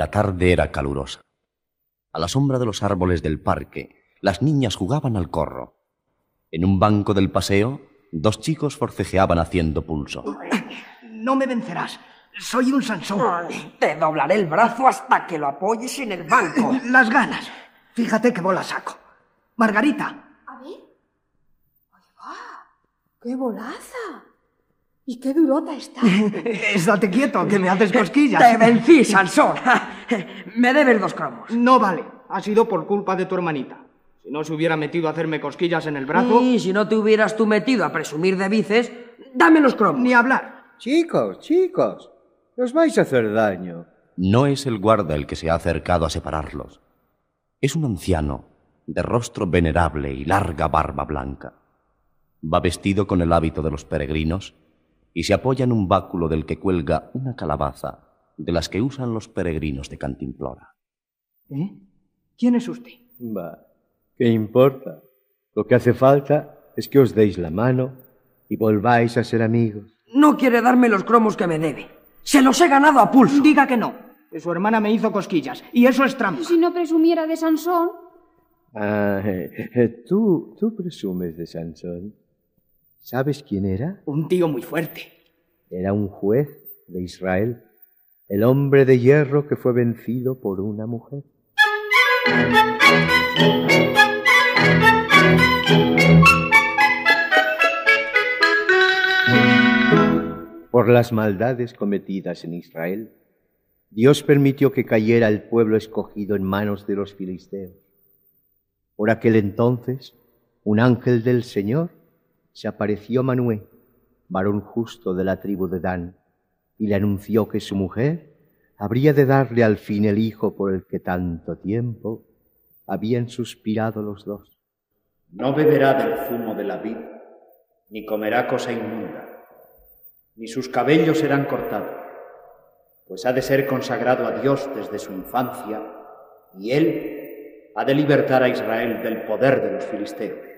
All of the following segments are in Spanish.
La tarde era calurosa. A la sombra de los árboles del parque, las niñas jugaban al corro. En un banco del paseo, dos chicos forcejeaban haciendo pulso. No me vencerás. Soy un Sansón. Te doblaré el brazo hasta que lo apoyes en el banco. Las ganas. Fíjate qué bola saco. Margarita. A ver. ¡Ay, va! ¡Qué bolaza! ¿Y qué durota está? Estate quieto, que me haces cosquillas. Te vencí, Sansón. me debes dos cromos. No vale. Ha sido por culpa de tu hermanita. Si no se hubiera metido a hacerme cosquillas en el brazo... Y si no te hubieras tú metido a presumir de vices, dame los cromos. Ni hablar. Chicos, chicos, os vais a hacer daño. No es el guarda el que se ha acercado a separarlos. Es un anciano, de rostro venerable y larga barba blanca. Va vestido con el hábito de los peregrinos y se apoya en un báculo del que cuelga una calabaza de las que usan los peregrinos de Cantimplora. ¿Eh? ¿Quién es usted? Va, ¿qué importa? Lo que hace falta es que os deis la mano y volváis a ser amigos. No quiere darme los cromos que me debe. Se los he ganado a pulso. Diga que no. Que su hermana me hizo cosquillas. Y eso es trampa. Si no presumiera de Sansón. Ah, eh, eh, tú, tú presumes de Sansón. ¿Sabes quién era? Un tío muy fuerte. Era un juez de Israel, el hombre de hierro que fue vencido por una mujer. Por las maldades cometidas en Israel, Dios permitió que cayera el pueblo escogido en manos de los filisteos. Por aquel entonces, un ángel del Señor se apareció a Manué, varón justo de la tribu de Dan, y le anunció que su mujer habría de darle al fin el hijo por el que tanto tiempo habían suspirado los dos. No beberá del zumo de la vid, ni comerá cosa inmunda, ni sus cabellos serán cortados, pues ha de ser consagrado a Dios desde su infancia, y él ha de libertar a Israel del poder de los filisteos.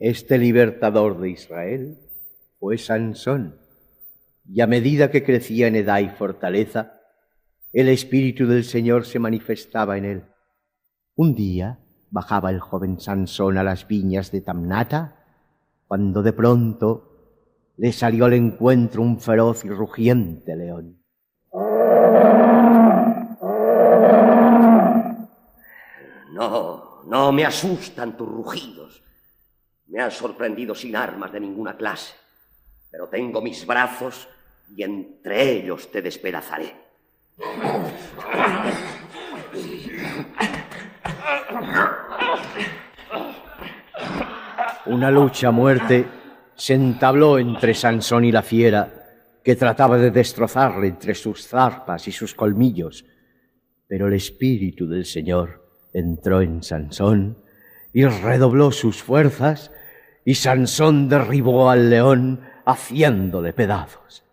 Este libertador de Israel fue Sansón, y a medida que crecía en edad y fortaleza, el Espíritu del Señor se manifestaba en él. Un día bajaba el joven Sansón a las viñas de Tamnata, cuando de pronto le salió al encuentro un feroz y rugiente león. No, no me asustan tus rugidos. Me has sorprendido sin armas de ninguna clase, pero tengo mis brazos y entre ellos te despedazaré. Una lucha muerte se entabló entre Sansón y la fiera, que trataba de destrozarle entre sus zarpas y sus colmillos. Pero el espíritu del Señor entró en Sansón y redobló sus fuerzas, y Sansón derribó al león haciéndole pedazos.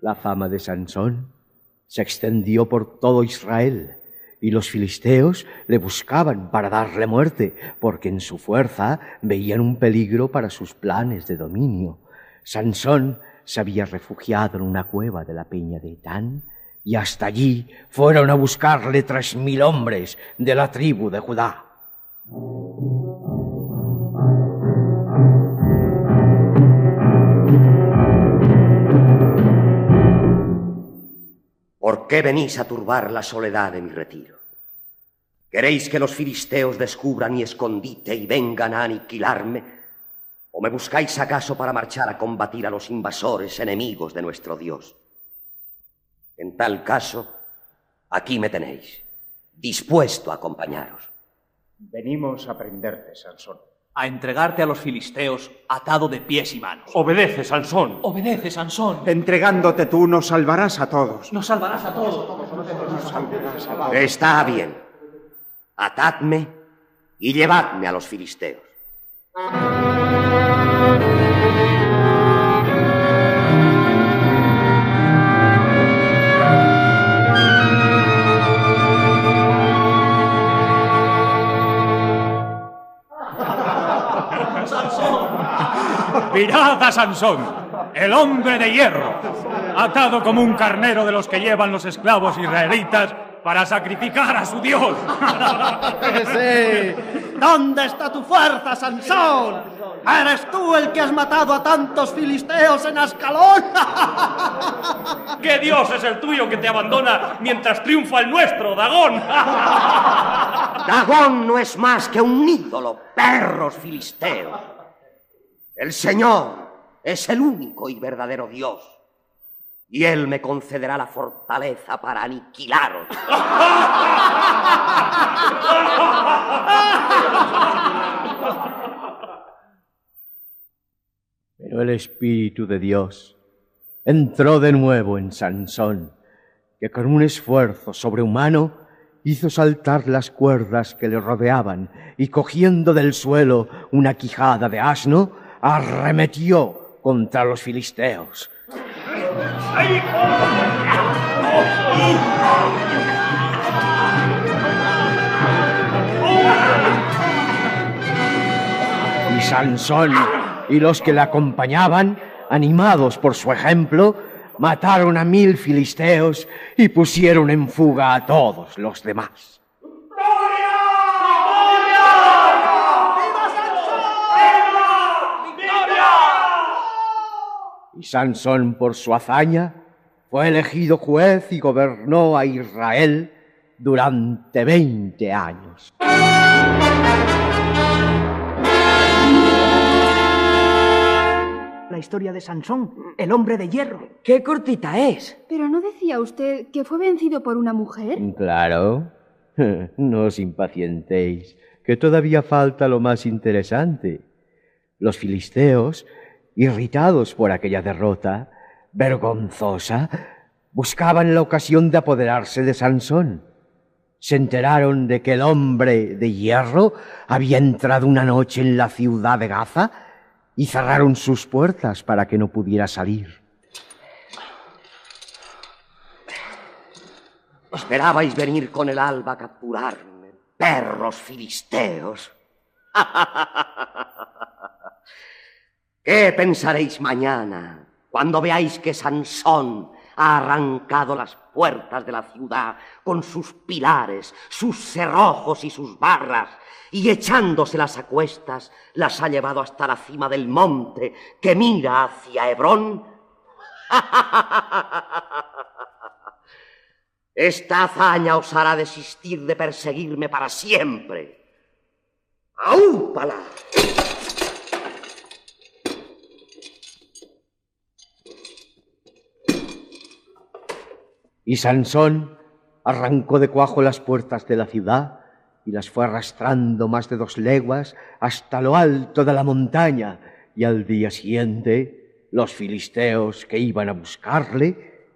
La fama de Sansón se extendió por todo Israel y los filisteos le buscaban para darle muerte, porque en su fuerza veían un peligro para sus planes de dominio. Sansón se había refugiado en una cueva de la peña de Etán y hasta allí fueron a buscarle tres mil hombres de la tribu de Judá. ¿Por qué venís a turbar la soledad de mi retiro? ¿Queréis que los filisteos descubran mi escondite y vengan a aniquilarme? ¿O me buscáis acaso para marchar a combatir a los invasores enemigos de nuestro Dios? En tal caso, aquí me tenéis, dispuesto a acompañaros. Venimos a prenderte, Sansón. A entregarte a los filisteos atado de pies y manos. Obedece, Sansón. Obedece, Sansón. Entregándote tú nos salvarás a todos. Nos salvarás a todos. Está bien. Atadme y llevadme a los filisteos. A Sansón, el hombre de hierro, atado como un carnero de los que llevan los esclavos israelitas para sacrificar a su Dios. Sí. ¿Dónde está tu fuerza, Sansón? ¿Eres tú el que has matado a tantos filisteos en Ascalón? ¿Qué Dios es el tuyo que te abandona mientras triunfa el nuestro, Dagón? Dagón no es más que un ídolo, perros filisteos. El Señor es el único y verdadero Dios. Y Él me concederá la fortaleza para aniquilaros. Pero el Espíritu de Dios entró de nuevo en Sansón, que con un esfuerzo sobrehumano hizo saltar las cuerdas que le rodeaban y cogiendo del suelo una quijada de asno, arremetió contra los filisteos. Y Sansón y los que le acompañaban, animados por su ejemplo, mataron a mil filisteos y pusieron en fuga a todos los demás. Y Sansón, por su hazaña, fue elegido juez y gobernó a Israel durante veinte años. La historia de Sansón, el hombre de hierro. ¡Qué cortita es! Pero no decía usted que fue vencido por una mujer. Claro. No os impacientéis, que todavía falta lo más interesante. Los filisteos, irritados por aquella derrota vergonzosa, buscaban la ocasión de apoderarse de Sansón. Se enteraron de que el hombre de hierro había entrado una noche en la ciudad de Gaza y cerraron sus puertas para que no pudiera salir. Esperabais venir con el alba a capturarme, perros filisteos. ¿Qué pensaréis mañana cuando veáis que Sansón ha arrancado las puertas de la ciudad con sus pilares, sus cerrojos y sus barras, y echándoselas a cuestas las ha llevado hasta la cima del monte que mira hacia Hebrón? Esta hazaña os hará desistir de perseguirme para siempre. ¡Aúpala! Y Sansón arrancó de cuajo las puertas de la ciudad y las fue arrastrando más de dos leguas hasta lo alto de la montaña, y al día siguiente los filisteos que iban a buscarle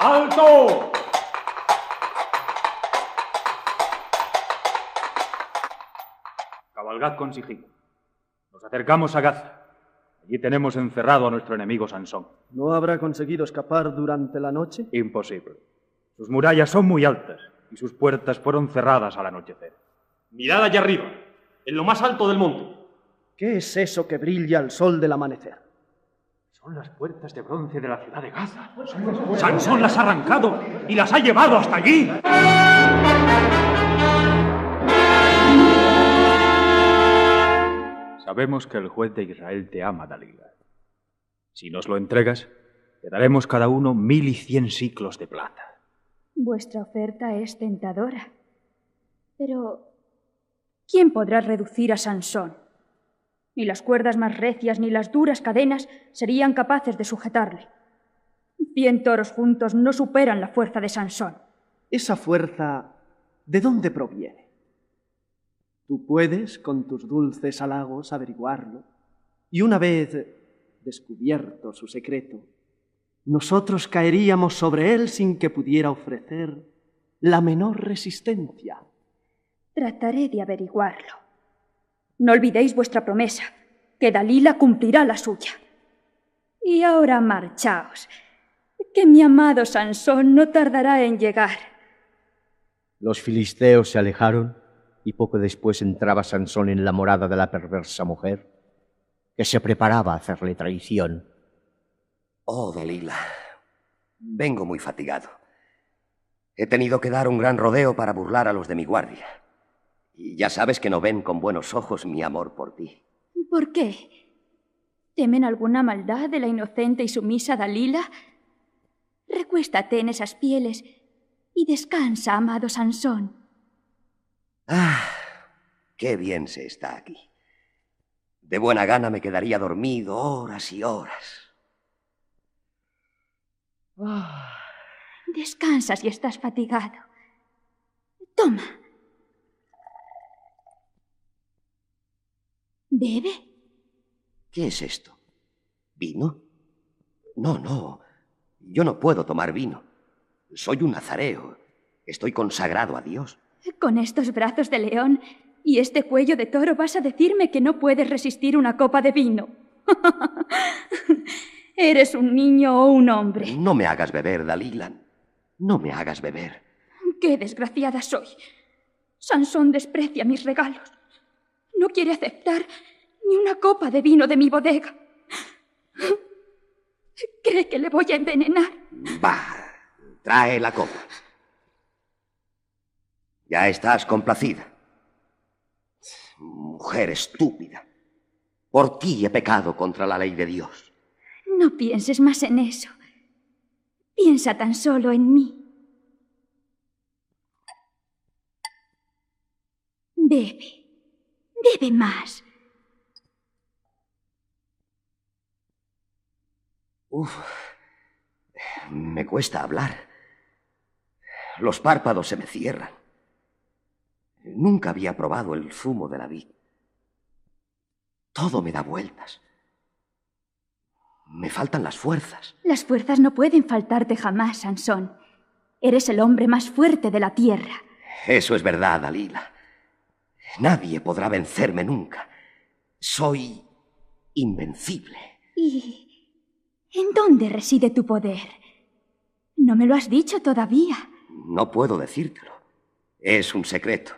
¡Alto! Cabalgad con sigilo. Nos acercamos a Gaza. Allí tenemos encerrado a nuestro enemigo Sansón. ¿No habrá conseguido escapar durante la noche? Imposible. Sus murallas son muy altas y sus puertas fueron cerradas al anochecer. Mirad allá arriba, en lo más alto del monte. ¿Qué es eso que brilla al sol del amanecer? Son las puertas de bronce de la ciudad de Gaza. Sansón las ha arrancado y las ha llevado hasta allí. Sabemos que el juez de Israel te ama, Dalila. Si nos lo entregas, te daremos cada uno mil y cien ciclos de plata. Vuestra oferta es tentadora. Pero, ¿quién podrá reducir a Sansón? Ni las cuerdas más recias ni las duras cadenas serían capaces de sujetarle. Cien toros juntos no superan la fuerza de Sansón. Esa fuerza, ¿de dónde proviene? Tú puedes, con tus dulces halagos, averiguarlo, y una vez descubierto su secreto, nosotros caeríamos sobre él sin que pudiera ofrecer la menor resistencia. Trataré de averiguarlo. No olvidéis vuestra promesa, que Dalila cumplirá la suya. Y ahora marchaos, que mi amado Sansón no tardará en llegar. Los filisteos se alejaron y poco después entraba Sansón en la morada de la perversa mujer, que se preparaba a hacerle traición. Oh, Dalila, vengo muy fatigado. He tenido que dar un gran rodeo para burlar a los de mi guardia. Y ya sabes que no ven con buenos ojos mi amor por ti. ¿Por qué? ¿Temen alguna maldad de la inocente y sumisa Dalila? Recuéstate en esas pieles y descansa, amado Sansón. Ah, qué bien se está aquí. De buena gana me quedaría dormido horas y horas. Descansa si estás fatigado. Toma. ¿Bebe? ¿Qué es esto? ¿Vino? No, no. Yo no puedo tomar vino. Soy un nazareo. Estoy consagrado a Dios. Con estos brazos de león y este cuello de toro vas a decirme que no puedes resistir una copa de vino. ¿Eres un niño o un hombre? No me hagas beber, Dalilan. No me hagas beber. Qué desgraciada soy. Sansón desprecia mis regalos. No quiere aceptar ni una copa de vino de mi bodega. Cree que le voy a envenenar. Va, trae la copa. Ya estás complacida. Mujer estúpida. Por ti he pecado contra la ley de Dios. No pienses más en eso. Piensa tan solo en mí. Bebe. Bebe más. Uf. Me cuesta hablar. Los párpados se me cierran. Nunca había probado el zumo de la vid. Todo me da vueltas. Me faltan las fuerzas. Las fuerzas no pueden faltarte jamás, Sansón. Eres el hombre más fuerte de la tierra. Eso es verdad, Dalila. Nadie podrá vencerme nunca. Soy invencible. ¿Y en dónde reside tu poder? No me lo has dicho todavía. No puedo decírtelo. Es un secreto.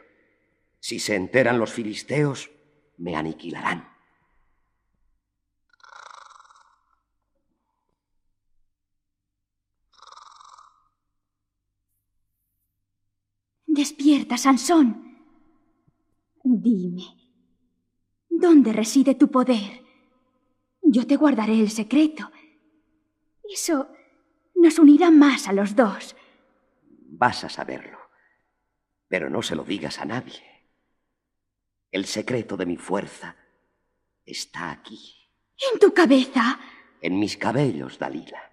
Si se enteran los filisteos, me aniquilarán. Despierta, Sansón. Dime, ¿dónde reside tu poder? Yo te guardaré el secreto. Eso nos unirá más a los dos. Vas a saberlo, pero no se lo digas a nadie. El secreto de mi fuerza está aquí. ¿En tu cabeza? En mis cabellos, Dalila.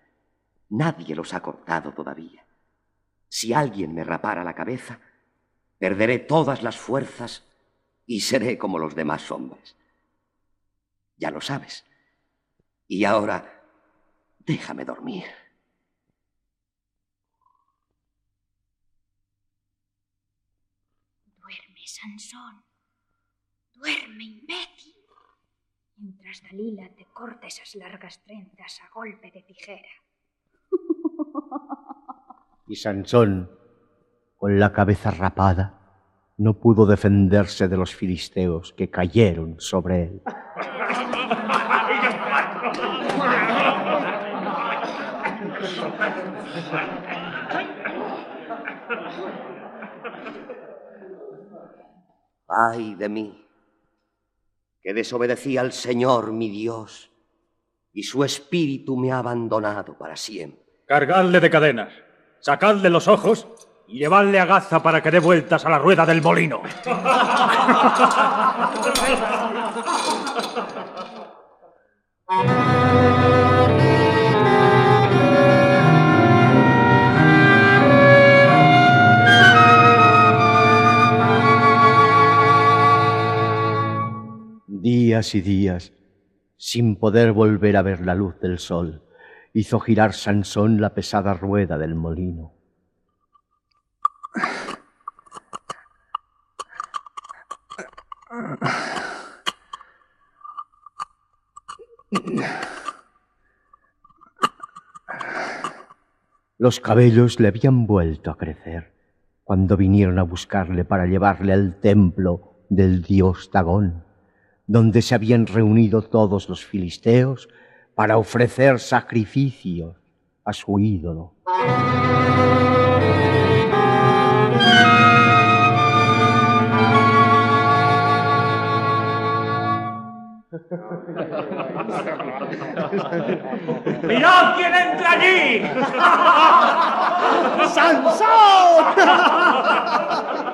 Nadie los ha cortado todavía. Si alguien me rapara la cabeza, perderé todas las fuerzas y seré como los demás hombres. Ya lo sabes. Y ahora, déjame dormir. Duerme, Sansón. Duerme, imbécil. Mientras Dalila te corta esas largas trenzas a golpe de tijera. Y Sansón, con la cabeza rapada, no pudo defenderse de los filisteos que cayeron sobre él. Ay de mí, que desobedecí al Señor mi Dios, y su espíritu me ha abandonado para siempre. Cargadle de cadenas, sacadle los ojos y llevadle a Gaza para que dé vueltas a la rueda del molino. Días y días, sin poder volver a ver la luz del sol, hizo girar Sansón la pesada rueda del molino. Los cabellos le habían vuelto a crecer cuando vinieron a buscarle para llevarle al templo del dios Dagón, donde se habían reunido todos los filisteos para ofrecer sacrificios a su ídolo. ¡Mirad quién entra allí! ¡Sansón!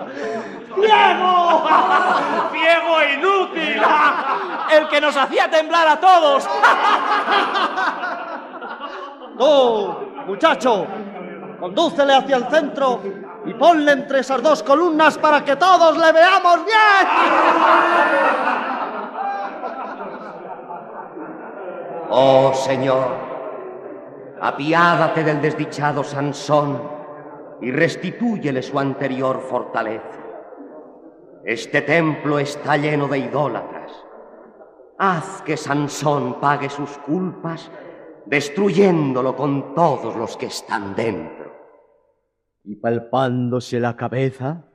¡Diego! ¡Ciego e inútil! ¡El que nos hacía temblar a todos! Tú, muchacho, condúcele hacia el centro y ponle entre esas dos columnas para que todos le veamos bien. Oh Señor, apiádate del desdichado Sansón y restitúyele su anterior fortaleza. Este templo está lleno de idólatras. Haz que Sansón pague sus culpas destruyéndolo con todos los que están dentro. Y palpándose la cabeza,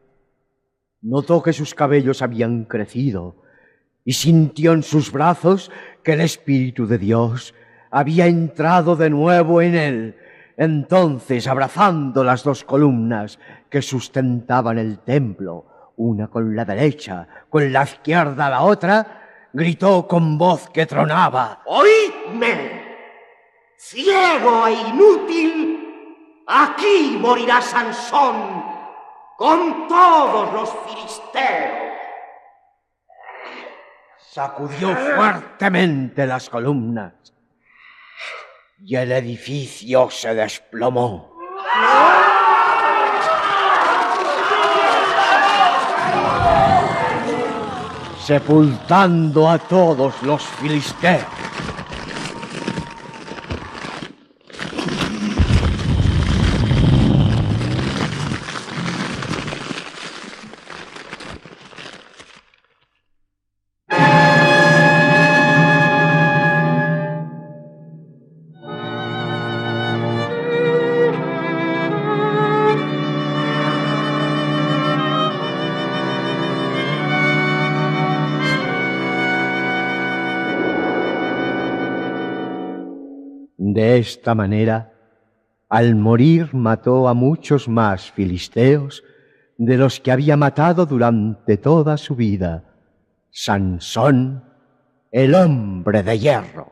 notó que sus cabellos habían crecido y sintió en sus brazos que el Espíritu de Dios había entrado de nuevo en él. Entonces, abrazando las dos columnas que sustentaban el templo, una con la derecha, con la izquierda la otra, gritó con voz que tronaba. ¡Oídme! Ciego e inútil, aquí morirá Sansón con todos los filisteos. Sacudió fuertemente las columnas y el edificio se desplomó. Sepultando a todos los filisteos. De esta manera, al morir mató a muchos más filisteos de los que había matado durante toda su vida. Sansón, el hombre de hierro.